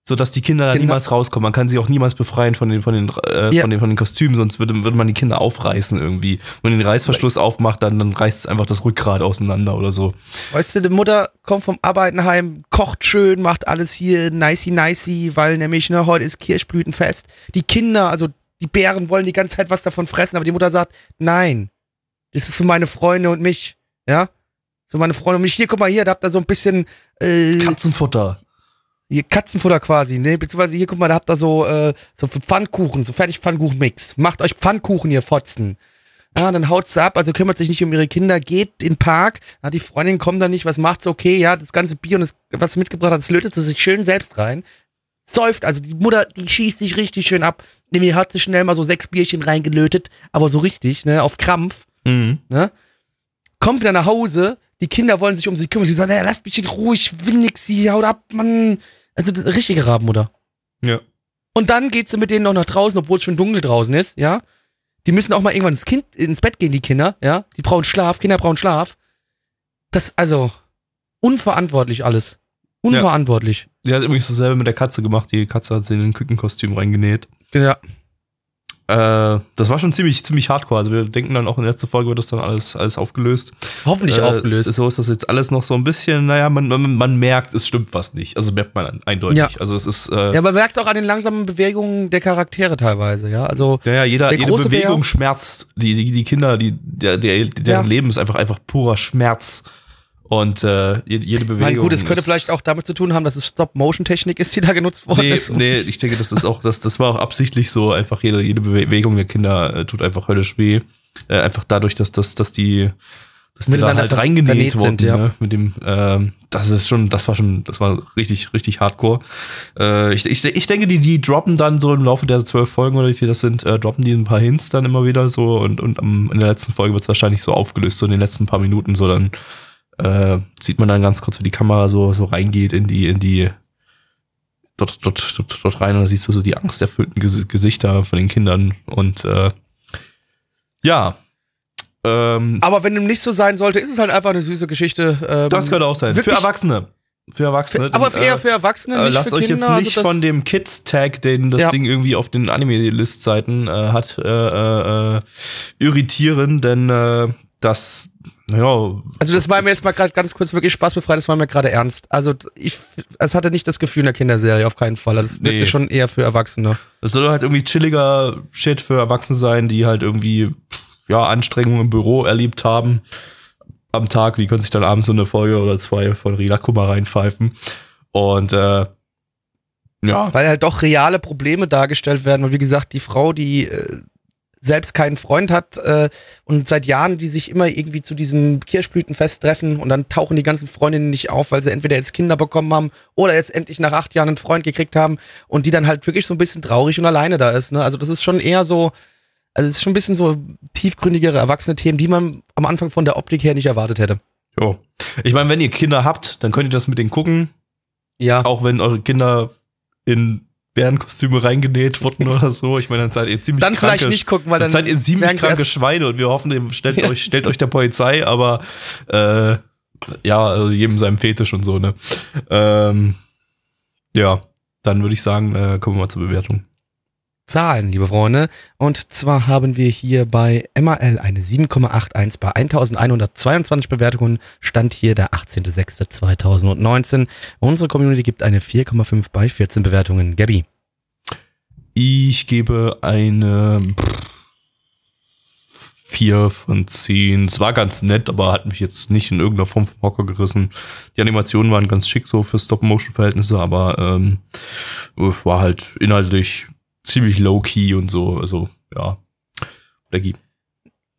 Sodass die Kinder da Genau. niemals rauskommen. Man kann sie auch niemals befreien von den, von den, äh, Ja. von den, von den Kostümen, sonst würde, würde man die Kinder aufreißen irgendwie. Wenn man den Reißverschluss aufmacht, dann, dann reißt es einfach das Rückgrat auseinander oder so. Weißt du, die Mutter kommt vom Arbeiten heim, kocht schön, macht alles hier nicey nicey, weil nämlich, ne, heute ist Kirschblütenfest. Die Kinder, also die Bären wollen die ganze Zeit was davon fressen, aber die Mutter sagt, nein, das ist für meine Freunde und mich, ja? So meine Freunde und mich. Hier, guck mal hier, da habt ihr so ein bisschen äh, Katzenfutter. Hier Katzenfutter quasi, ne? Beziehungsweise hier, guck mal, da habt ihr so, äh, so Pfannkuchen, so fertig Pfannkuchenmix. Macht euch Pfannkuchen, ihr Fotzen. Ja, dann haut sie ab, also kümmert sich nicht um ihre Kinder, geht in den Park, ja, die Freundin kommt dann nicht, was macht sie? Okay, ja, das ganze Bier und das, was sie mitgebracht hat, das lötet sie sich schön selbst rein. Säuft, also die Mutter, die schießt sich richtig schön ab. Nämlich hat sie schnell mal so sechs Bierchen reingelötet, aber so richtig, ne, auf Krampf Mhm. ne? Kommt wieder nach Hause, die Kinder wollen sich um sie kümmern. Sie sagen, naja, lasst mich in Ruhe, ich will nix hier, haut ab, Mann. Also richtige Rabenmutter. Ja. Und dann geht sie mit denen noch nach draußen, obwohl es schon dunkel draußen ist, ja. Die müssen auch mal irgendwann ins, kind, ins Bett gehen, die Kinder, ja. Die brauchen Schlaf, Kinder brauchen Schlaf. Das, also, unverantwortlich alles. Unverantwortlich. Sie hat übrigens dasselbe mit der Katze gemacht. Die Katze hat sie in ein Kükenkostüm reingenäht. Ja. Äh, das war schon ziemlich, ziemlich hardcore. Also wir denken dann auch in der letzten Folge wird das dann alles, alles aufgelöst. Hoffentlich Äh, aufgelöst. So ist das jetzt alles noch so ein bisschen, naja, man, man, man merkt, es stimmt was nicht. Also merkt man eindeutig. Ja. Also es ist, äh, Ja, man merkt auch an den langsamen Bewegungen der Charaktere teilweise, ja. Also, ja, ja, jeder, der jede Bewegung schmerzt. Die, die, die Kinder, die, der, der, deren Ja. Leben ist einfach, einfach purer Schmerz. Und äh, jede, Bewegung. mein gut, es könnte vielleicht auch damit zu tun haben, dass es Stop-Motion-Technik ist, die da genutzt worden Nee, ist. nee, ich denke, das ist auch, das, das war auch absichtlich so. Einfach jede, jede Bewegung der Kinder äh, tut einfach höllisch weh. Äh, einfach dadurch, dass, dass, dass die, dass die da halt reingenäht wurden, sind, ja. ne? Mit dem, ähm, das ist schon, das war schon, das war richtig, richtig hardcore. Äh, ich, ich, ich denke, die, die droppen dann so im Laufe der zwölf Folgen oder wie viel das sind, äh, droppen die ein paar Hints dann immer wieder so und, und am, in der letzten Folge wird es wahrscheinlich so aufgelöst, so in den letzten paar Minuten, so dann äh, sieht man dann ganz kurz, wie die Kamera so, so reingeht in die, in die, dort, dort, dort, dort rein und da siehst du so die angsterfüllten Ges Gesichter von den Kindern und äh, ja. Ähm, Aber wenn dem nicht so sein sollte, ist es halt einfach eine süße Geschichte. Ähm, das könnte auch sein. Für Erwachsene. Für Erwachsene. für, aber Denn, eher äh, für Erwachsene, äh, nicht lasst für euch Kinder. jetzt nicht also von dem Kids-Tag, den das Ja. Ding irgendwie auf den Anime-List-Seiten äh, hat, äh, äh, irritieren, denn äh, das, ja, also das war mir jetzt mal gerade ganz kurz wirklich spaßbefreit, das war mir gerade ernst. Also ich, es hatte nicht das Gefühl einer Kinderserie, auf keinen Fall. Also es Nee. wirkte schon eher für Erwachsene. Es soll halt irgendwie chilliger Shit für Erwachsene sein, die halt irgendwie, ja, Anstrengungen im Büro erlebt haben am Tag. Die können sich dann abends so eine Folge oder zwei von Rilakuma reinpfeifen. Und, äh, ja, Weil halt doch reale Probleme dargestellt werden. Und wie gesagt, die Frau, die äh, selbst keinen Freund hat äh, und seit Jahren, die sich immer irgendwie zu diesem Kirschblütenfest treffen und dann tauchen die ganzen Freundinnen nicht auf, weil sie entweder jetzt Kinder bekommen haben oder jetzt endlich nach acht Jahren einen Freund gekriegt haben und die dann halt wirklich so ein bisschen traurig und alleine da ist. Ne? Also das ist schon eher so, also es ist schon ein bisschen so tiefgründigere erwachsene Themen, die man am Anfang von der Optik her nicht erwartet hätte. jo. Ich meine, wenn ihr Kinder habt, dann könnt ihr das mit denen gucken. Ja. Auch wenn eure Kinder in Bärenkostüme reingenäht wurden oder so. Ich meine, dann seid ihr ziemlich Dann kranke, vielleicht nicht gucken, weil dann, dann, seid ihr ziemlich kranke Schweine und wir hoffen, ihr stellt, euch, stellt euch der Polizei, aber äh, ja, also jedem seinem Fetisch und so, ne? Ähm, ja, dann würde ich sagen, äh, kommen wir mal zur Bewertung. Zahlen, liebe Freunde. Und zwar haben wir hier bei MAL eine 7,81 bei 1122 Bewertungen. Stand hier der 18.06.2019. Unsere Community gibt eine 4,5 bei 14 Bewertungen. Gabby. Ich gebe eine vier von zehn. Es war ganz nett, aber hat mich jetzt nicht in irgendeiner Form vom Hocker gerissen. Die Animationen waren ganz schick so für Stop-Motion-Verhältnisse, aber ähm, war halt inhaltlich ziemlich low-key und so. Also, ja. Blackie.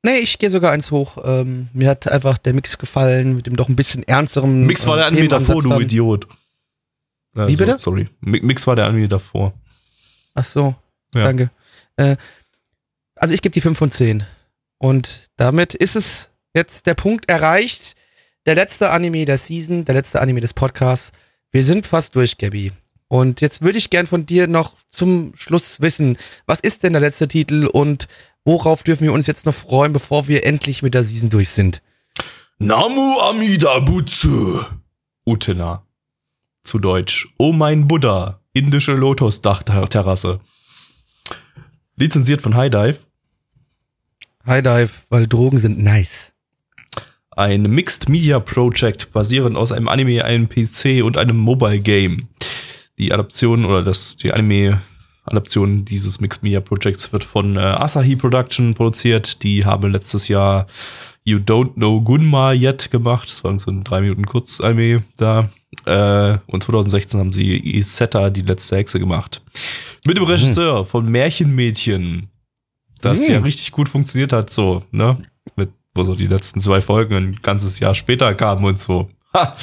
Nee, ich gehe sogar eins hoch. Ähm, mir hat einfach der Mix gefallen, mit dem doch ein bisschen ernsteren. Mix war der äh, Anime davor, du. Idiot. Also, Wie bitte? Sorry. Mi- Mix war der Anime davor. Ach so, Ja. danke. Äh, also ich gebe die 5 von 10. Und damit ist es jetzt der Punkt erreicht. Der letzte Anime der Season, der letzte Anime des Podcasts. Wir sind fast durch, Gabby. Und jetzt würde ich gern von dir noch zum Schluss wissen, was ist denn der letzte Titel und worauf dürfen wir uns jetzt noch freuen, bevor wir endlich mit der Season durch sind? Namu Amida Butsu. Utena. Zu Deutsch. Oh mein Buddha. Indische Lotusdachterrasse. Lizenziert von High Dive. High Dive, weil Drogen sind nice. Ein Mixed Media Project basierend aus einem Anime, einem PC und einem Mobile Game. Die Adaption oder das, die Anime-Adaption dieses Mixed Media Projects wird von äh, Asahi Production produziert. Die haben letztes Jahr You Don't Know Gunma Yet gemacht. Das war so ein 3 Minuten Kurz-Anime da. Äh, und 2016 haben sie Isetta, die letzte Hexe, gemacht. Mit dem Regisseur von Märchenmädchen. Das Hm. ja richtig gut funktioniert hat, so, ne? Mit, wo so die letzten zwei Folgen ein ganzes Jahr später kamen und so. Ha!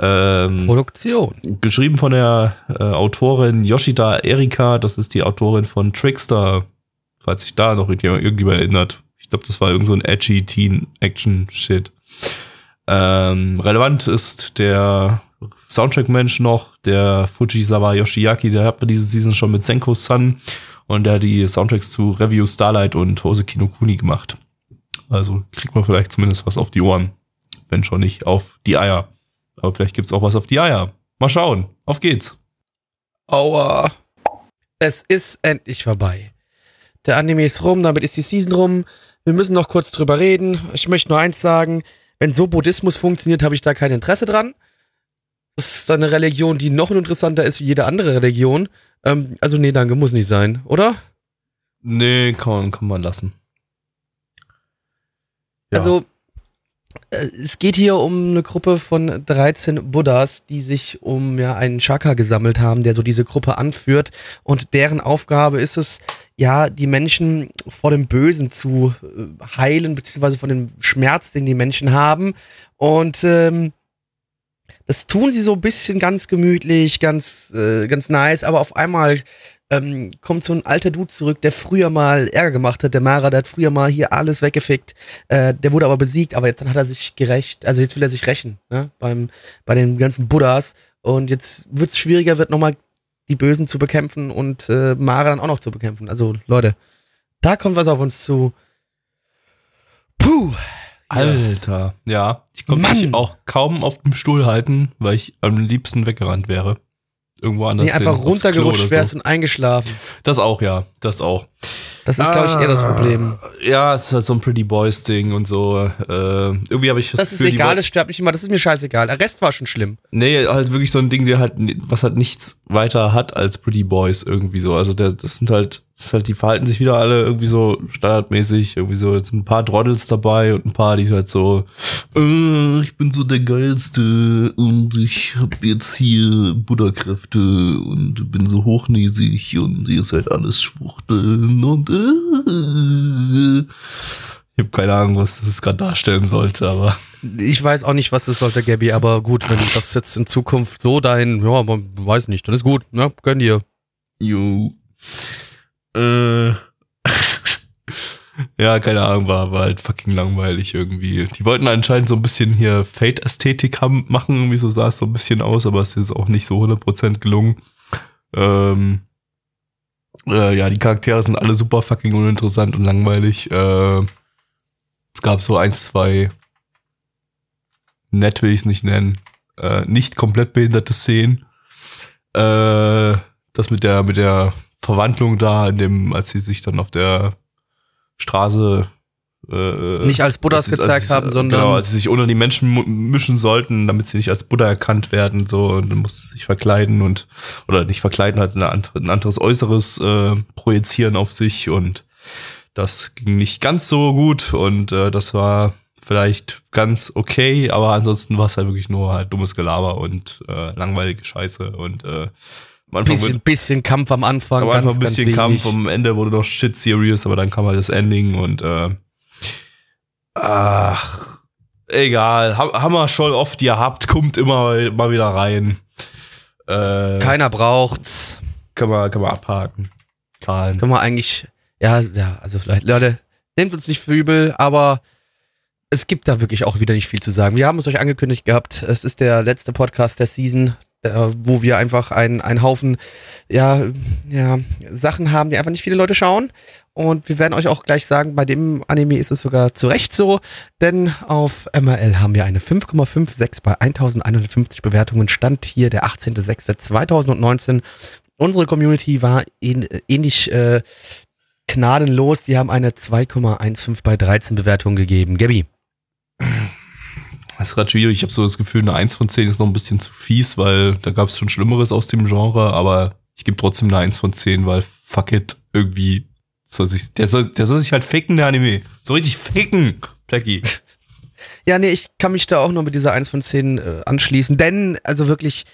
Ähm, Produktion. geschrieben von der äh, Autorin Yoshida Erika, das ist die Autorin von Trickster, falls sich da noch irgendjemand, irgendjemand erinnert. Ich glaube, das war irgend so ein edgy Teen-Action-Shit. Ähm, relevant ist der Soundtrack-Mensch noch, der Fujisawa Yoshiaki, der hat wir diese Season schon mit Senko Sun und der hat die Soundtracks zu Review Starlight und Hoseki no Kuni gemacht. Also kriegt man vielleicht zumindest was auf die Ohren, wenn schon nicht auf die Eier. Aber vielleicht gibt's auch was auf die Eier. Mal schauen. Auf geht's. Aua. Es ist endlich vorbei. Der Anime ist rum, damit ist die Season rum. Wir müssen noch kurz drüber reden. Ich möchte nur eins sagen. Wenn so Buddhismus funktioniert, habe ich da kein Interesse dran. Das ist eine Religion, die noch interessanter ist wie jede andere Religion. Ähm, also nee, danke, muss nicht sein, oder? Nee, kann, kann man lassen. Ja. Also, es geht hier um eine Gruppe von 13 Buddhas, die sich um ja einen Chakra gesammelt haben, der so diese Gruppe anführt. Und deren Aufgabe ist es, ja, die Menschen vor dem Bösen zu äh, heilen, beziehungsweise von dem Schmerz, den die Menschen haben. Und ähm, das tun sie so ein bisschen ganz gemütlich, ganz, äh, ganz nice, aber auf einmal ähm, kommt so ein alter Dude zurück, der früher mal Ärger gemacht hat. Der Mara, der hat früher mal hier alles weggefickt. Äh, der wurde aber besiegt, aber jetzt hat er sich gerecht. Also jetzt will er sich rächen, ne? Beim, bei den ganzen Buddhas. Und jetzt wird es schwieriger, wird nochmal die Bösen zu bekämpfen und äh, Mara dann auch noch zu bekämpfen. Also, Leute, da kommt was auf uns zu. Puh. Alter. Ja, ich konnte mich auch kaum auf dem Stuhl halten, weil ich am liebsten weggerannt wäre. Irgendwo anders. Nee, einfach hin, runtergerutscht wärst so. und eingeschlafen. Das auch, ja. Das auch. Das ist, glaube ich, eher das Ah, Problem. Ja, es ist halt so ein Pretty Boys Ding und so. Äh, irgendwie habe ich das, Das ist Gefühl, die egal, das stört mich immer, das ist mir scheißegal. Der Rest war schon schlimm. Nee, halt wirklich so ein Ding, der halt, was halt nichts weiter hat als Pretty Boys irgendwie so. Also der, das sind halt, ist halt, die verhalten sich wieder alle irgendwie so standardmäßig, irgendwie so, jetzt ein paar Droddels dabei und ein paar, die halt so, äh, ich bin so der Geilste und ich hab jetzt hier Buddha-Kräfte und bin so hochnäsig und ihr seid alles Schwuchteln und äh, ich habe keine Ahnung, was das gerade darstellen sollte, aber Ich weiß auch nicht, was das sollte, Gabby, aber gut, wenn das jetzt in Zukunft so dein, ja, man weiß nicht, dann ist gut, ne? Gönn dir. Jo. Äh. Ja, keine Ahnung, war, war halt fucking langweilig irgendwie. Die wollten anscheinend so ein bisschen hier Fate-Ästhetik haben, machen, irgendwie so sah es so ein bisschen aus, aber es ist auch nicht so 100% gelungen. Ähm, äh, ja, die Charaktere sind alle super fucking uninteressant und langweilig. Äh, es gab so ein, zwei, nett will ich es nicht nennen, äh, nicht komplett behinderte Szenen. Äh, das mit der, mit der Verwandlung da, in dem, als sie sich dann auf der Straße äh, Nicht als Buddhas gezeigt sie- haben, sondern- Genau, als sie sich unter die Menschen mischen sollten, damit sie nicht als Buddha erkannt werden, so, und dann sie sich verkleiden und, oder nicht verkleiden, halt eine andere, ein anderes Äußeres äh, projizieren auf sich und das ging nicht ganz so gut und äh, das war vielleicht ganz okay, aber ansonsten war es halt wirklich nur halt dummes Gelaber und äh, langweilige Scheiße und äh, Anfang bisschen, bisschen Kampf am Anfang. Am Anfang ein bisschen Kampf, am Ende wurde noch shit serious, aber dann kam halt das Ending und äh, ach, egal, haben wir schon oft gehabt, kommt immer mal wieder rein. Äh, Keiner braucht's. Kann man, kann man abhaken. Zahlen. Können wir eigentlich, ja, ja, also vielleicht, Leute, nehmt uns nicht für übel, aber es gibt da wirklich auch wieder nicht viel zu sagen. Wir haben es euch angekündigt gehabt. Es ist der letzte Podcast der Season, wo wir einfach einen, Haufen ja, ja, Sachen haben, die einfach nicht viele Leute schauen. Und wir werden euch auch gleich sagen, bei dem Anime ist es sogar zu Recht so, denn auf MRL haben wir eine 5,56 bei 1150 Bewertungen. Stand hier der 18.06.2019. Unsere Community war ähnlich äh, gnadenlos. Die haben eine 2,15 bei 13 Bewertungen gegeben. Gabby. Das ist gerade schwierig. Ich habe so das Gefühl, eine 1 von 10 ist noch ein bisschen zu fies, weil da gab es schon Schlimmeres aus dem Genre, aber ich gebe trotzdem eine 1 von 10, weil fuck it, irgendwie soll sich, der soll, der soll sich halt ficken, der Anime. So richtig ficken, Blackie. Ja, nee, ich kann mich da auch nur mit dieser 1 von 10 äh, anschließen, denn, also wirklich,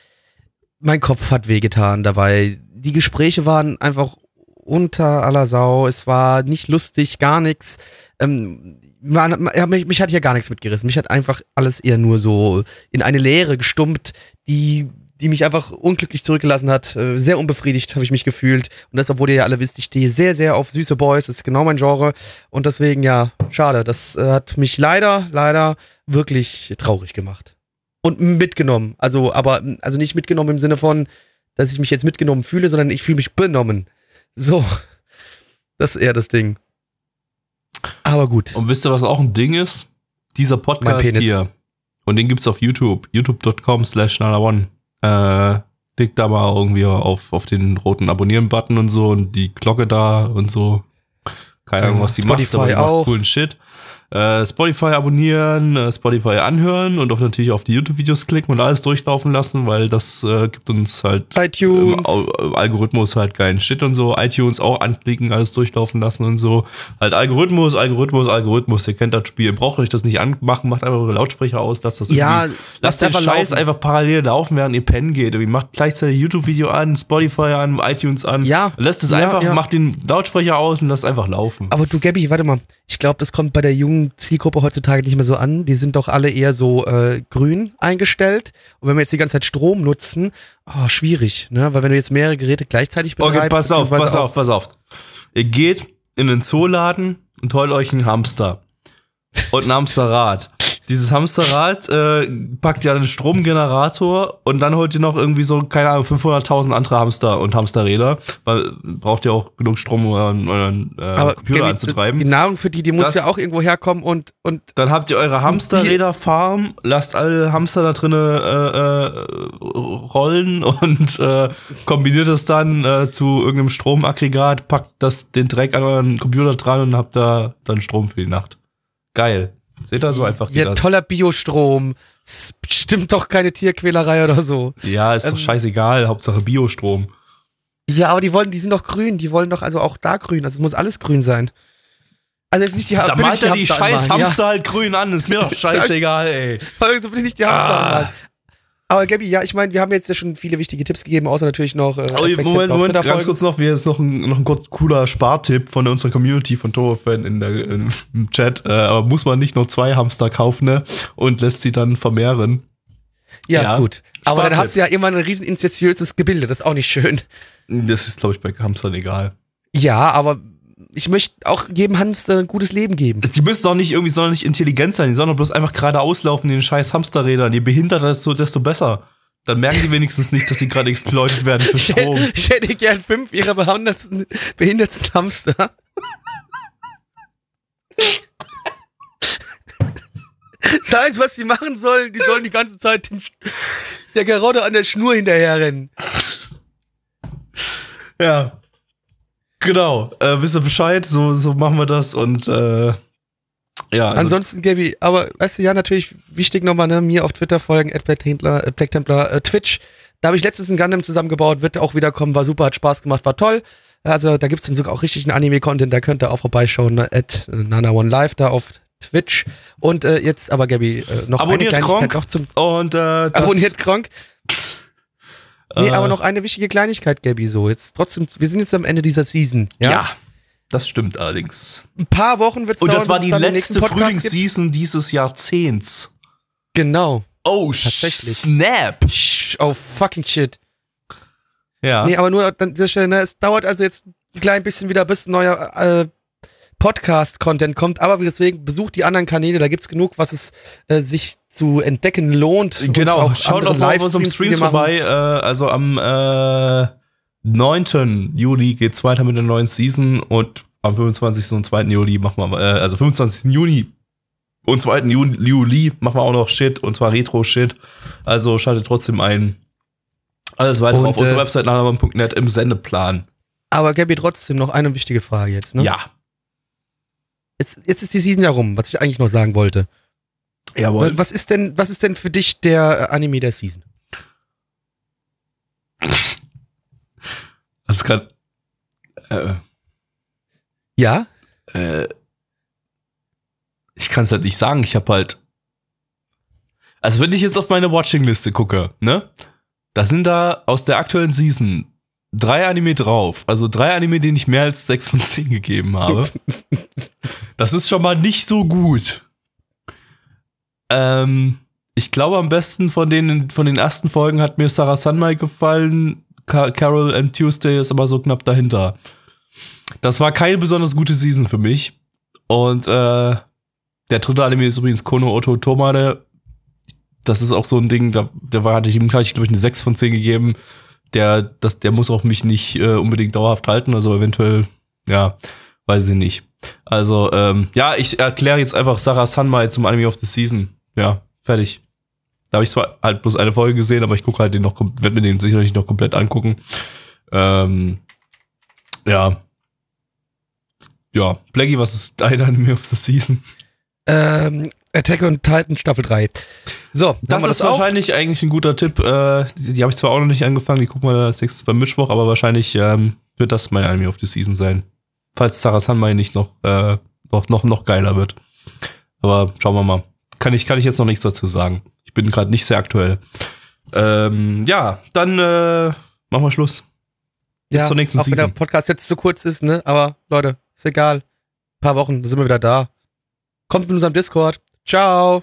mein Kopf hat wehgetan dabei. Die Gespräche waren einfach unter aller Sau. Es war nicht lustig, gar nichts. Ähm, man, ja, mich, mich hat hier gar nichts mitgerissen. Mich hat einfach alles eher nur so in eine Leere gestummt, die, die mich einfach unglücklich zurückgelassen hat. Äh, sehr unbefriedigt habe ich mich gefühlt. Und das, obwohl ihr ja alle wisst, ich stehe sehr, sehr auf süße Boys. Das ist genau mein Genre. Und deswegen, ja, schade. Das äh, hat mich leider, leider wirklich traurig gemacht. Und mitgenommen. Also, aber, also nicht mitgenommen im Sinne von, dass ich mich jetzt mitgenommen fühle, sondern ich fühle mich benommen. So. Das ist eher das Ding. Aber gut. Und wisst ihr, was auch ein Ding ist? Dieser Podcast hier. Und den gibt's auf YouTube. youtube.com slash one. Äh, klickt da mal irgendwie auf, auf den roten Abonnieren-Button und so und die Glocke da und so. Keine Ahnung, was die Spotify macht, aber die auch. macht coolen Shit äh, Spotify abonnieren, äh, Spotify anhören und auch natürlich auf die YouTube-Videos klicken und alles durchlaufen lassen, weil das äh, gibt uns halt iTunes. Äh, Algorithmus halt geilen Shit und so. iTunes auch anklicken, alles durchlaufen lassen und so. Halt Algorithmus, Algorithmus, Algorithmus. Ihr kennt das Spiel. Ihr braucht euch das nicht anmachen, macht einfach eure Lautsprecher aus, lasst das ja, lasst den Scheiß laufen. einfach parallel laufen, während ihr pennen geht. Ihr macht gleichzeitig YouTube-Video an, Spotify an, iTunes an. Ja. Lässt es ja, einfach, ja. macht den Lautsprecher aus und lasst einfach laufen. Aber du, Gabby, warte mal. Ich glaube, das kommt bei der jungen Zielgruppe heutzutage nicht mehr so an. Die sind doch alle eher so äh, grün eingestellt. Und wenn wir jetzt die ganze Zeit Strom nutzen, oh, schwierig, ne? Weil wenn du jetzt mehrere Geräte gleichzeitig betreibst. Okay, pass auf, pass auf, pass auf. Ihr geht in den Zooladen und holt euch einen Hamster. Und ein Hamsterrad. Dieses Hamsterrad äh, packt ja einen Stromgenerator und dann holt ihr noch irgendwie so, keine Ahnung, 500.000 andere Hamster und Hamsterräder, weil braucht ja auch genug Strom, um euren, euren äh, Computer Gaby, anzutreiben. Die Nahrung für die, die muss das, ja auch irgendwo herkommen und, und. Dann habt ihr eure Hamsterräder-Farm, lasst alle Hamster da drinnen äh, äh, rollen und äh, kombiniert das dann äh, zu irgendeinem Stromaggregat, packt das den Dreck an euren Computer dran und habt da dann Strom für die Nacht. Geil. Seht ihr so einfach Ja, das. toller Biostrom. Stimmt doch keine Tierquälerei oder so. Ja, ist ähm, doch scheißegal, Hauptsache Biostrom. Ja, aber die wollen, die sind doch grün, die wollen doch also auch da grün, also es muss alles grün sein. Also jetzt nicht die Da malt er die, die scheiß Hamster ja. halt grün an, ist mir doch scheißegal, ey. So will ich nicht die Hamster ah. anmalen. Aber Gabby, ja, ich meine, wir haben jetzt ja schon viele wichtige Tipps gegeben, außer natürlich noch. Äh, oh, Moment, Moment, ganz kurz noch, wir ist noch ein, noch ein cooler Spartipp von unserer Community von Toro-Fan in der, im Chat. Äh, aber muss man nicht nur zwei Hamster kaufen ne? und lässt sie dann vermehren. Ja, ja gut. Aber dann hast du ja immer ein riesen inzestiöses Gebilde, das ist auch nicht schön. Das ist, glaube ich, bei Hamstern egal. Ja, aber ich möchte auch jedem Hamster ein gutes Leben geben. Die müssen doch nicht irgendwie, sollen nicht intelligent sein, die sollen doch bloß einfach gerade auslaufen in den scheiß Hamsterrädern. Je behinderter desto, desto besser. Dann merken die wenigstens nicht, dass sie gerade exploitet werden für Strom. Ich hätte, gern fünf ihrer behindertsten, behindertsten Hamster. Sei es, was sie machen sollen, die sollen die ganze Zeit dem, der Garotte an der Schnur hinterherrennen. Ja. Genau, äh, wisst ihr Bescheid, so, so machen wir das und äh, ja. Also Ansonsten, Gaby, aber weißt du, ja, natürlich wichtig nochmal, ne, mir auf Twitter folgen, at Black Templar, äh, Black äh, Twitch. Da habe ich letztens ein Gundam zusammengebaut, wird auch wiederkommen, war super, hat Spaß gemacht, war toll. Also da gibt es dann sogar auch richtigen Anime-Content, da könnt ihr auch vorbeischauen, ne? at Nana One Live da auf Twitch. Und äh, jetzt aber, Gabi, äh, noch Abonniert eine Kleinigkeit Gronk. noch zum Und äh, Abonniert Gronk. Nee, Äh, aber noch eine wichtige Kleinigkeit, Gabi, so. Jetzt trotzdem, wir sind jetzt am Ende dieser Season. Ja. Ja. das stimmt allerdings. Ein paar Wochen wird es Und dauern, das war die letzte. Frühlingsseason dieses Jahrzehnts. Genau. Oh, Tatsächlich. Snap. Oh, fucking shit. Ja. Nee, aber nur an dieser Stelle, ne, es dauert also jetzt ein klein bisschen wieder, bis ein neuer äh, Podcast-Content kommt, aber deswegen besucht die anderen Kanäle, da gibt's genug, was es äh, sich zu entdecken lohnt. Genau, schaut auch mal auf unserem machen. vorbei. Äh, also am äh, 9. Juli geht's weiter mit der neuen Season und am 25. und 2. Juli machen wir, äh, also 25. Juni und 2. Juli, Juli machen wir auch noch Shit und zwar Retro-Shit. Also schaltet trotzdem ein. Alles weitere Und, auf unserer äh, Website nanaman.net im Sendeplan. Aber Gabi, trotzdem noch eine wichtige Frage jetzt. Ne? Ja. Jetzt, jetzt ist die Season ja rum, was ich eigentlich noch sagen wollte. Jawohl. Was ist denn, was ist denn für dich der äh, Anime der Season? Das ist gerade. Äh, Ja? äh, ich kann es halt nicht sagen. Ich habe halt. Also wenn ich jetzt auf meine Watching-Liste gucke, ne? Da sind da aus der aktuellen Season drei Anime drauf. Also drei Anime, denen ich mehr als sechs von zehn gegeben habe. das ist schon mal nicht so gut. Ähm, ich glaube am besten von den, von den ersten Folgen hat mir Sarah Sunmai gefallen. Ca Carol and Tuesday ist aber so knapp dahinter. Das war keine besonders gute Season für mich. Und äh, der dritte Anime ist übrigens Kono Oto Tomade. Das ist auch so ein Ding, da, der war, hatte ich ihm gleich, glaube ich, eine 6 von 10 gegeben. Der, das, der muss auch mich nicht äh, unbedingt dauerhaft halten, also eventuell, ja, weiß ich nicht. Also, ähm, ja, ich erkläre jetzt einfach Sarah Sunmai zum Anime of the Season. Ja, fertig. Da habe ich zwar halt bloß eine Folge gesehen, aber ich gucke halt den noch, werde mir den sicherlich noch komplett angucken. Ähm, ja. Ja, Blackie, was ist dein Anime of the Season? Ähm, Attack on Titan Staffel 3. So, Das wir ist auch? wahrscheinlich eigentlich ein guter Tipp. Äh, die die habe ich zwar auch noch nicht angefangen, die gucken wir als nächstes beim Mittwoch, aber wahrscheinlich ähm, wird das mein Anime of the Season sein. Falls Sarah Sunmai nicht noch, äh, noch, noch, noch geiler wird. Aber schauen wir mal. Kann ich, kann ich jetzt noch nichts dazu sagen. Ich bin gerade nicht sehr aktuell. Ähm, ja, dann äh, machen wir Schluss. Bis ja, zur nächsten auch wenn der Season. Podcast jetzt zu kurz ist, ne? Aber Leute, ist egal. Ein paar Wochen, sind wir wieder da. Kommt in unserem Discord. Ciao.